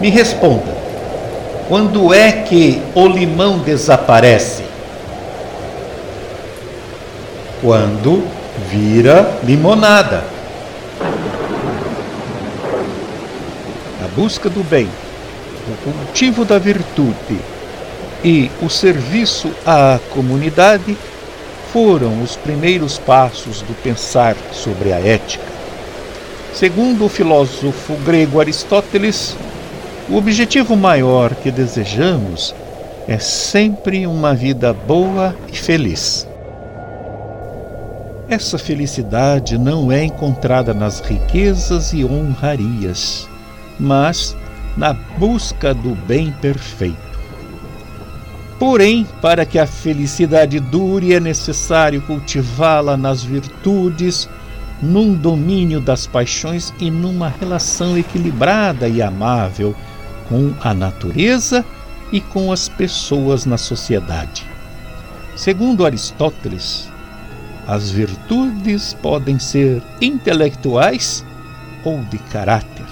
Me responda: quando é que o limão desaparece? Quando vira limonada. A busca do bem, o cultivo da virtude e o serviço à comunidade foram os primeiros passos do pensar sobre a ética. Segundo o filósofo grego Aristóteles, o objetivo maior que desejamos é sempre uma vida boa e feliz. Essa felicidade não é encontrada nas riquezas e honrarias, mas na busca do bem perfeito. Porém, para que a felicidade dure, é necessário cultivá-la nas virtudes, num domínio das paixões e numa relação equilibrada e amável com a natureza e com as pessoas na sociedade. Segundo Aristóteles, as virtudes podem ser intelectuais ou de caráter.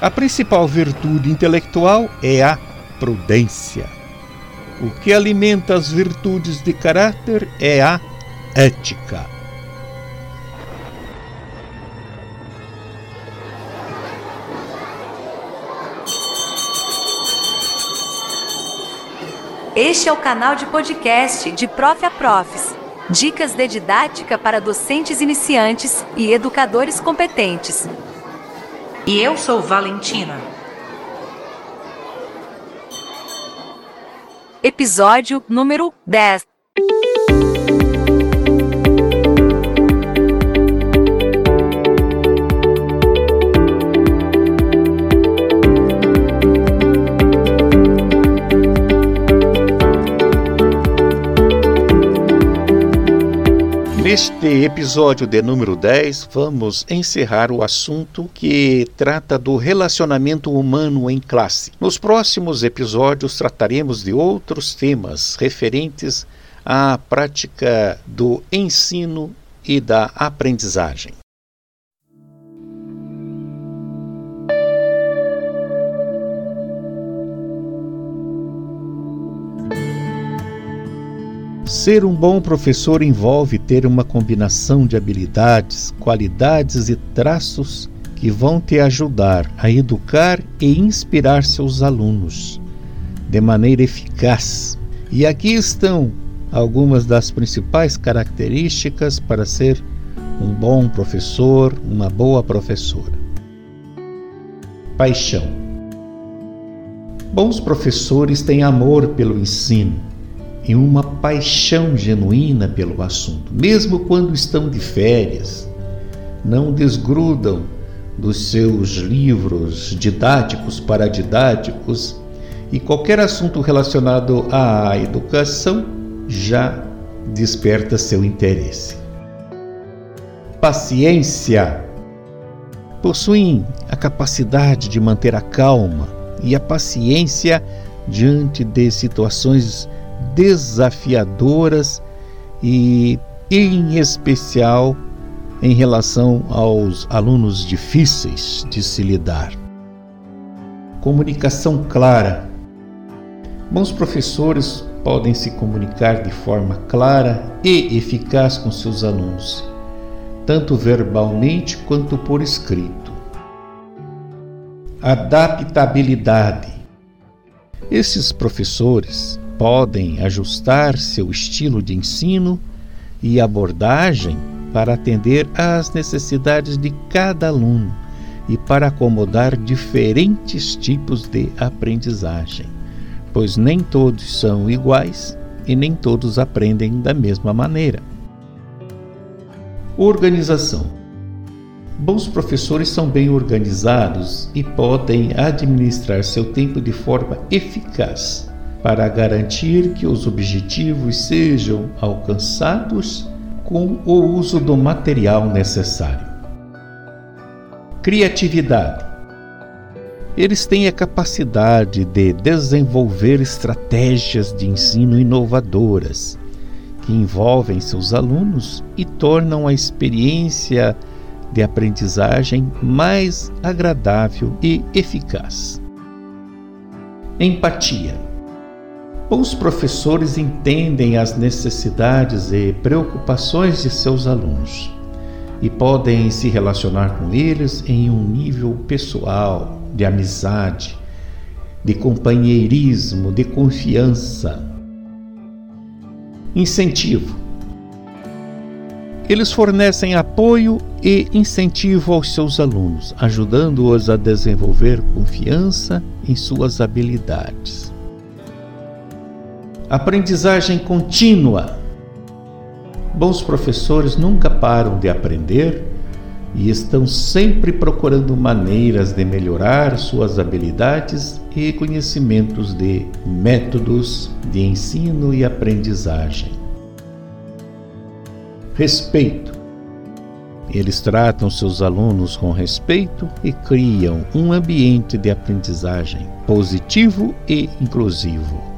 A principal virtude intelectual é a prudência. O que alimenta as virtudes de caráter é a ética. Este é o canal de podcast de Prof a Profs. Dicas de didática para docentes iniciantes e educadores competentes. E eu sou Valentina. Episódio número 10. Neste episódio de número 10, vamos encerrar o assunto que trata do relacionamento humano em classe. Nos próximos episódios trataremos de outros temas referentes à prática do ensino e da aprendizagem. Ser um bom professor envolve ter uma combinação de habilidades, qualidades e traços que vão te ajudar a educar e inspirar seus alunos de maneira eficaz. E aqui estão algumas das principais características para ser um bom professor, uma boa professora. Paixão. Bons professores têm amor pelo ensino e uma paixão genuína pelo assunto, mesmo quando estão de férias. Não desgrudam dos seus livros didáticos para didáticos e qualquer assunto relacionado à educação já desperta seu interesse. Paciência. Possuem a capacidade de manter a calma e a paciência diante de situações desafiadoras e, em especial, em relação aos alunos difíceis de se lidar. Comunicação clara. Bons professores podem se comunicar de forma clara e eficaz com seus alunos, tanto verbalmente quanto por escrito. Adaptabilidade. Esses professores podem ajustar seu estilo de ensino e abordagem para atender às necessidades de cada aluno e para acomodar diferentes tipos de aprendizagem, pois nem todos são iguais e nem todos aprendem da mesma maneira. Organização Bons professores são bem organizados e podem administrar seu tempo de forma eficaz para garantir que os objetivos sejam alcançados com o uso do material necessário. Criatividade. Eles têm a capacidade de desenvolver estratégias de ensino inovadoras que envolvem seus alunos e tornam a experiência de aprendizagem mais agradável e eficaz. Empatia. Bons professores entendem as necessidades e preocupações de seus alunos e podem se relacionar com eles em um nível pessoal, de amizade, de companheirismo, de confiança. Incentivo. Eles fornecem apoio e incentivo aos seus alunos, ajudando-os a desenvolver confiança em suas habilidades. Aprendizagem contínua. Bons professores nunca param de aprender e estão sempre procurando maneiras de melhorar suas habilidades e conhecimentos de métodos de ensino e aprendizagem. Respeito. Eles tratam seus alunos com respeito e criam um ambiente de aprendizagem positivo e inclusivo.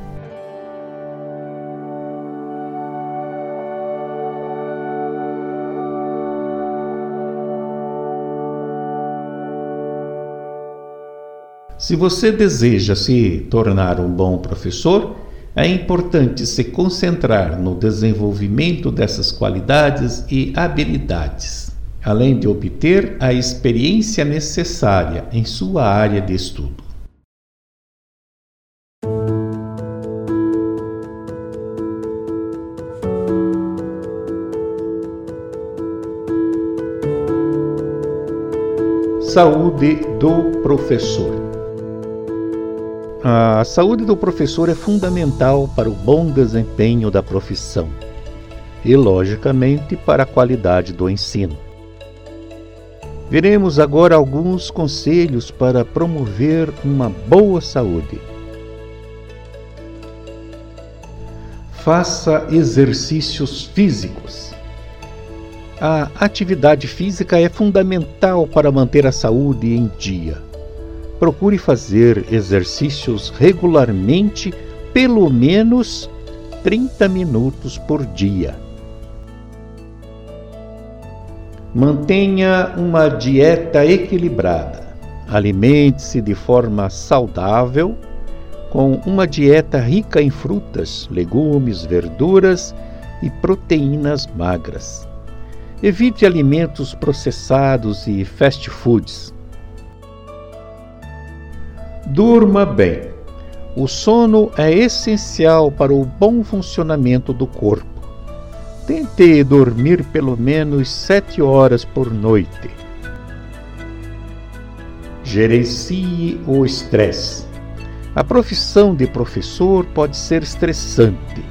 Se você deseja se tornar um bom professor, é importante se concentrar no desenvolvimento dessas qualidades e habilidades, além de obter a experiência necessária em sua área de estudo. Saúde do professor. A saúde do professor é fundamental para o bom desempenho da profissão e, logicamente, para a qualidade do ensino. Veremos agora alguns conselhos para promover uma boa saúde. Faça exercícios físicos. A atividade física é fundamental para manter a saúde em dia procure fazer exercícios regularmente, pelo menos 30 minutos por dia. Mantenha uma dieta equilibrada. Alimente-se de forma saudável, com uma dieta rica em frutas, legumes, verduras e proteínas magras. Evite alimentos processados e fast foods Durma bem. O sono é essencial para o bom funcionamento do corpo. Tente dormir pelo menos sete horas por noite. Gerencie o estresse. A profissão de professor pode ser estressante.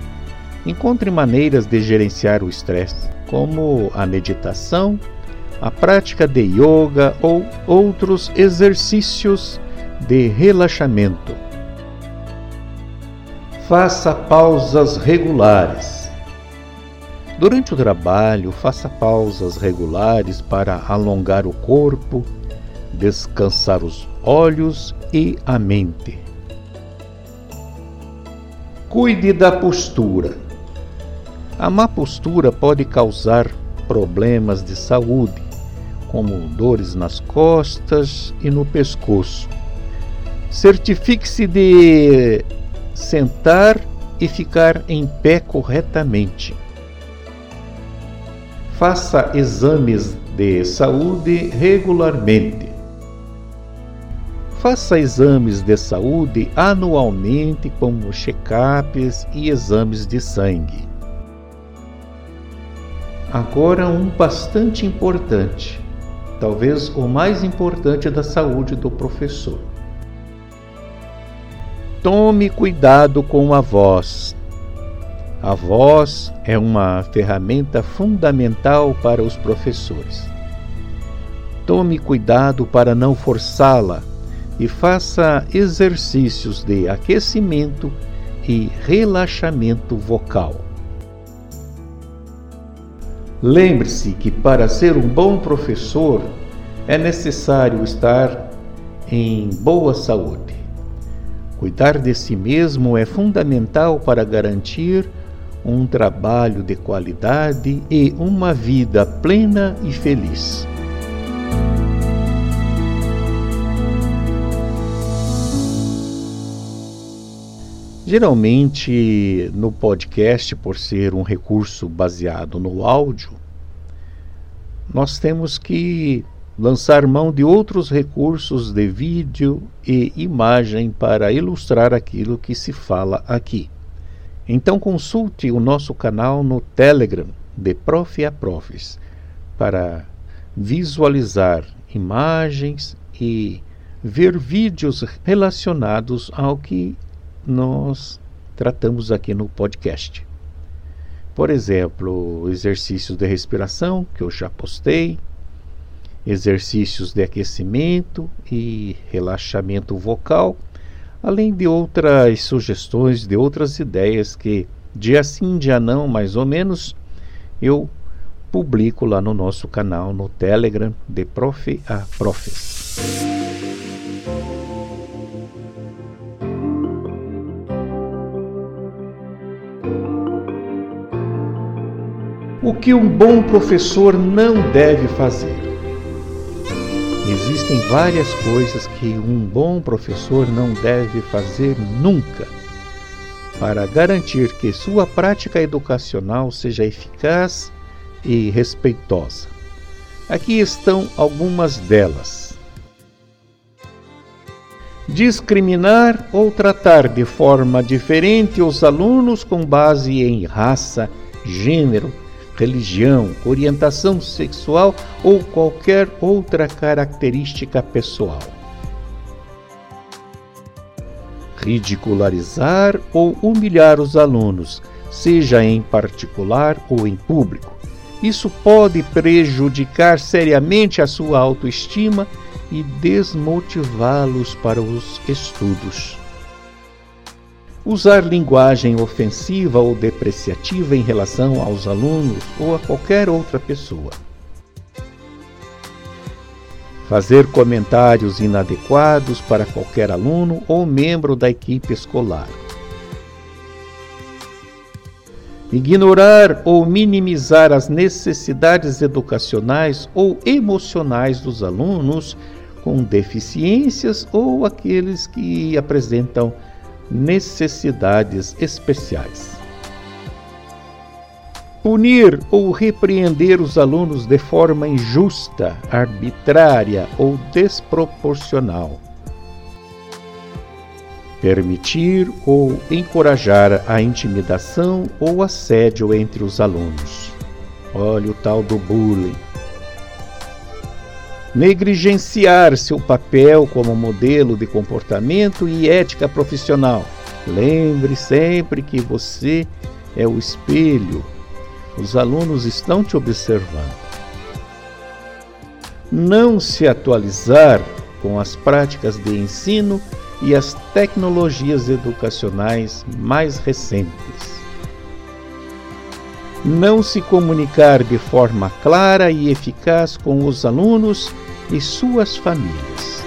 Encontre maneiras de gerenciar o estresse, como a meditação, a prática de yoga ou outros exercícios de relaxamento. Faça pausas regulares. Durante o trabalho, faça pausas regulares para alongar o corpo, descansar os olhos e a mente. Cuide da postura. A má postura pode causar problemas de saúde, como dores nas costas e no pescoço. Certifique-se de sentar e ficar em pé corretamente. Faça exames de saúde regularmente. Faça exames de saúde anualmente, como check-ups e exames de sangue. Agora, um bastante importante, talvez o mais importante da saúde do professor. Tome cuidado com a voz. A voz é uma ferramenta fundamental para os professores. Tome cuidado para não forçá-la e faça exercícios de aquecimento e relaxamento vocal. Lembre-se que para ser um bom professor é necessário estar em boa saúde. Cuidar de si mesmo é fundamental para garantir um trabalho de qualidade e uma vida plena e feliz. Geralmente, no podcast, por ser um recurso baseado no áudio, nós temos que lançar mão de outros recursos de vídeo e imagem para ilustrar aquilo que se fala aqui. Então consulte o nosso canal no Telegram de Prof a Profs para visualizar imagens e ver vídeos relacionados ao que nós tratamos aqui no podcast. Por exemplo, exercícios de respiração, que eu já postei, exercícios de aquecimento e relaxamento vocal além de outras sugestões, de outras ideias que, dia sim, dia não, mais ou menos, eu publico lá no nosso canal no Telegram de Prof a Profes. O que um bom professor não deve fazer? Existem várias coisas que um bom professor não deve fazer nunca para garantir que sua prática educacional seja eficaz e respeitosa. Aqui estão algumas delas. Discriminar ou tratar de forma diferente os alunos com base em raça, gênero, religião, orientação sexual ou qualquer outra característica pessoal. Ridicularizar ou humilhar os alunos, seja em particular ou em público. Isso pode prejudicar seriamente a sua autoestima e desmotivá-los para os estudos usar linguagem ofensiva ou depreciativa em relação aos alunos ou a qualquer outra pessoa. Fazer comentários inadequados para qualquer aluno ou membro da equipe escolar. Ignorar ou minimizar as necessidades educacionais ou emocionais dos alunos com deficiências ou aqueles que apresentam necessidades especiais. Punir ou repreender os alunos de forma injusta, arbitrária ou desproporcional. Permitir ou encorajar a intimidação ou assédio entre os alunos. Olha o tal do bullying negligenciar seu papel como modelo de comportamento e ética profissional. Lembre sempre que você é o espelho. Os alunos estão te observando. Não se atualizar com as práticas de ensino e as tecnologias educacionais mais recentes. Não se comunicar de forma clara e eficaz com os alunos e suas famílias.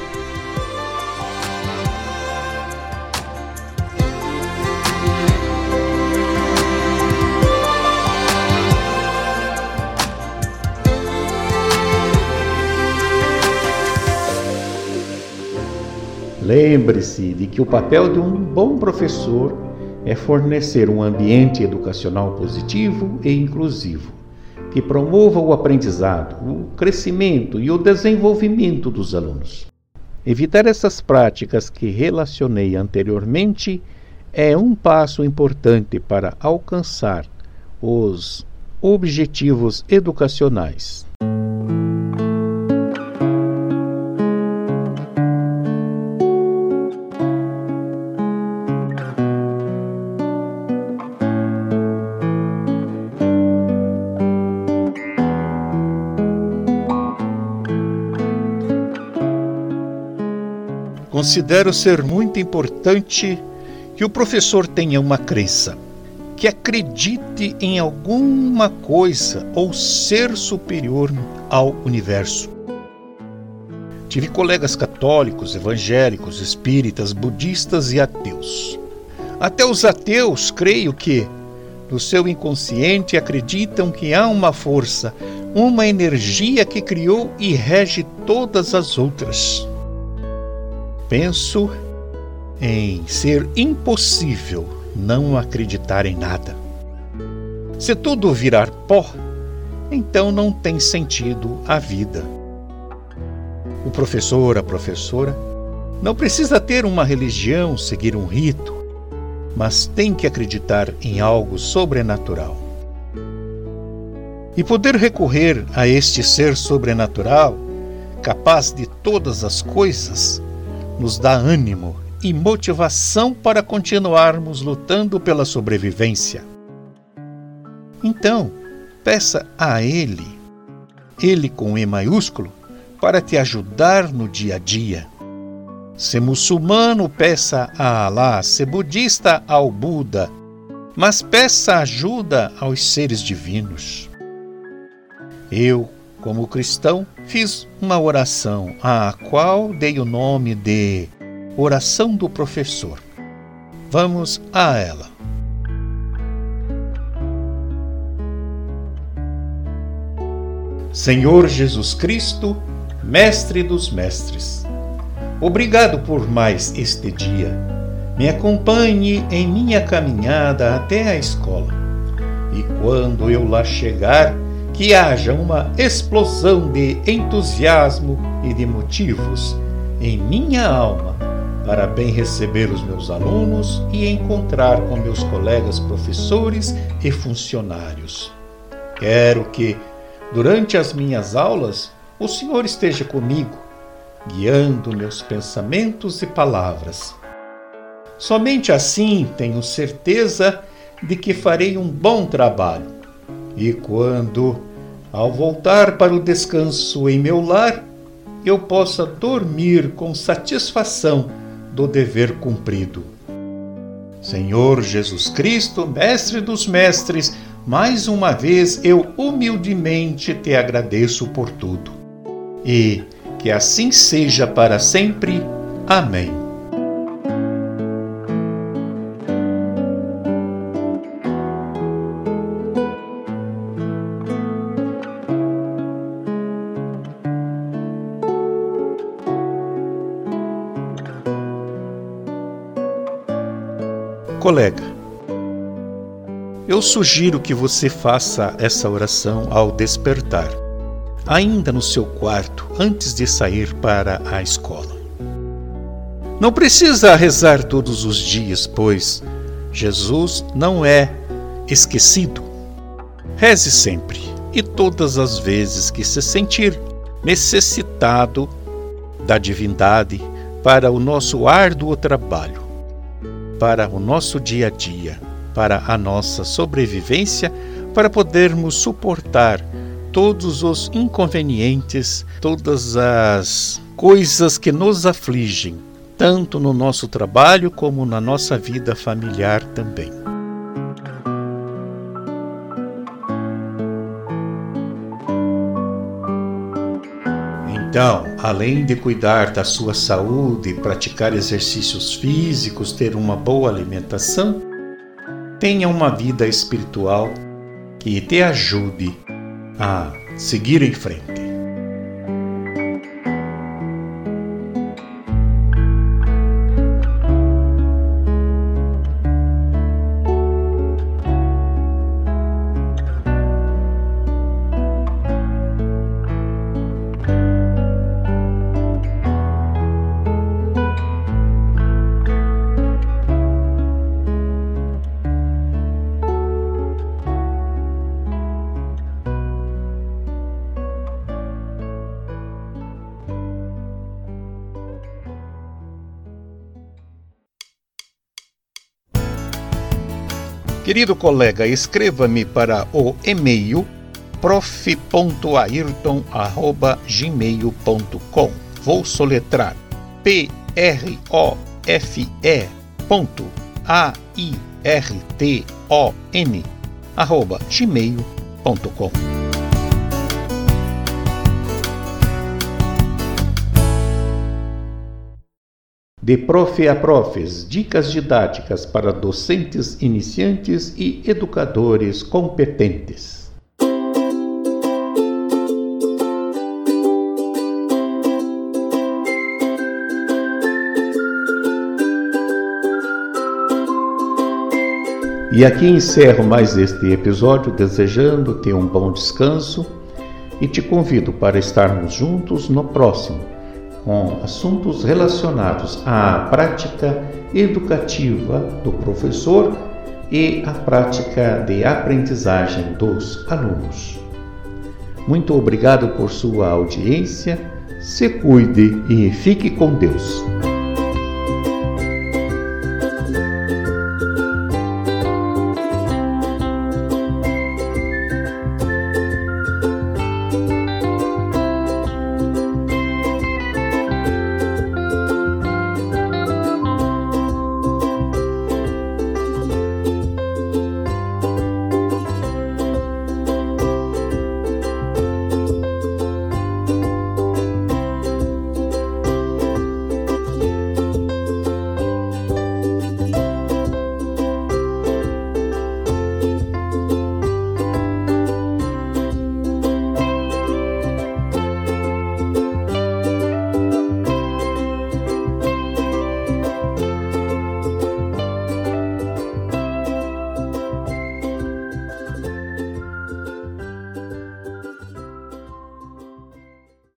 Lembre-se de que o papel de um bom professor é fornecer um ambiente educacional positivo e inclusivo que promova o aprendizado, o crescimento e o desenvolvimento dos alunos. Evitar essas práticas que relacionei anteriormente é um passo importante para alcançar os objetivos educacionais. Considero ser muito importante que o professor tenha uma crença, que acredite em alguma coisa ou ser superior ao universo. Tive colegas católicos, evangélicos, espíritas, budistas e ateus. Até os ateus, creio que, no seu inconsciente, acreditam que há uma força, uma energia que criou e rege todas as outras penso em ser impossível não acreditar em nada. Se tudo virar pó, então não tem sentido a vida. O professor, a professora, não precisa ter uma religião, seguir um rito, mas tem que acreditar em algo sobrenatural. E poder recorrer a este ser sobrenatural, capaz de todas as coisas, nos dá ânimo e motivação para continuarmos lutando pela sobrevivência. Então, peça a Ele, Ele com E maiúsculo, para te ajudar no dia a dia. Se muçulmano, peça a Alá, se budista, ao Buda, mas peça ajuda aos seres divinos. Eu, como cristão, fiz uma oração à qual dei o nome de Oração do Professor. Vamos a ela. Senhor Jesus Cristo, Mestre dos Mestres, obrigado por mais este dia. Me acompanhe em minha caminhada até a escola. E quando eu lá chegar, que haja uma explosão de entusiasmo e de motivos em minha alma para bem receber os meus alunos e encontrar com meus colegas professores e funcionários. Quero que, durante as minhas aulas, o Senhor esteja comigo, guiando meus pensamentos e palavras. Somente assim tenho certeza de que farei um bom trabalho. E quando, ao voltar para o descanso em meu lar, eu possa dormir com satisfação do dever cumprido. Senhor Jesus Cristo, Mestre dos Mestres, mais uma vez eu humildemente te agradeço por tudo. E que assim seja para sempre. Amém. Colega, eu sugiro que você faça essa oração ao despertar, ainda no seu quarto, antes de sair para a escola. Não precisa rezar todos os dias, pois Jesus não é esquecido. Reze sempre e todas as vezes que se sentir necessitado da divindade para o nosso árduo trabalho para o nosso dia a dia, para a nossa sobrevivência, para podermos suportar todos os inconvenientes, todas as coisas que nos afligem, tanto no nosso trabalho como na nossa vida familiar também. Então, além de cuidar da sua saúde, praticar exercícios físicos, ter uma boa alimentação, tenha uma vida espiritual que te ajude a seguir em frente. Querido colega, escreva-me para o e-mail prof.ayrton@gmail.com. Vou soletrar p r o f e ponto a i r t o n arroba gmail.com. de profe a profes, dicas didáticas para docentes iniciantes e educadores competentes. E aqui encerro mais este episódio, desejando-te um bom descanso e te convido para estarmos juntos no próximo com assuntos relacionados à prática educativa do professor e à prática de aprendizagem dos alunos. Muito obrigado por sua audiência, se cuide e fique com Deus.